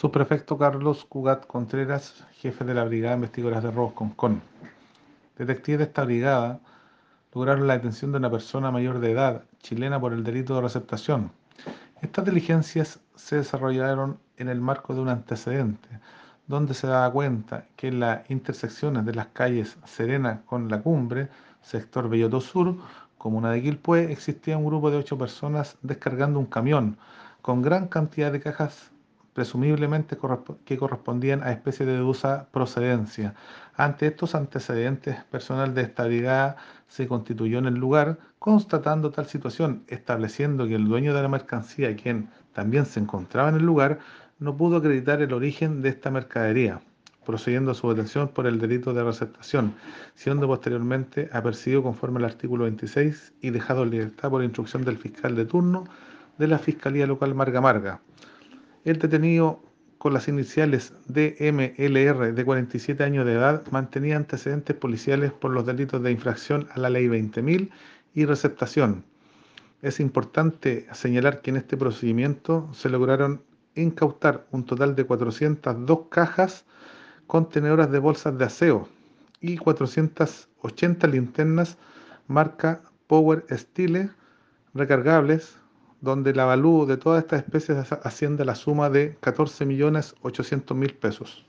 Subprefecto Carlos Cugat Contreras, jefe de la Brigada Investigadoras de Robos Concon. Detectives de esta brigada lograron la detención de una persona mayor de edad chilena por el delito de receptación. Estas diligencias se desarrollaron en el marco de un antecedente, donde se daba cuenta que en las intersecciones de las calles Serena con La Cumbre, sector Belloto Sur, comuna de Quilpué, existía un grupo de ocho personas descargando un camión con gran cantidad de cajas presumiblemente que correspondían a especies de dudosa procedencia. Ante estos antecedentes, personal de estabilidad se constituyó en el lugar, constatando tal situación, estableciendo que el dueño de la mercancía, quien también se encontraba en el lugar, no pudo acreditar el origen de esta mercadería, procediendo a su detención por el delito de receptación, siendo posteriormente apercibido conforme al artículo 26 y dejado en libertad por instrucción del fiscal de turno de la Fiscalía Local Marga Marga. El detenido con las iniciales DMLR de 47 años de edad mantenía antecedentes policiales por los delitos de infracción a la ley 20.000 y receptación. Es importante señalar que en este procedimiento se lograron incautar un total de 402 cajas contenedoras de bolsas de aseo y 480 linternas marca Power Style recargables donde la valú de todas estas especies asciende a la suma de 14.800.000 pesos.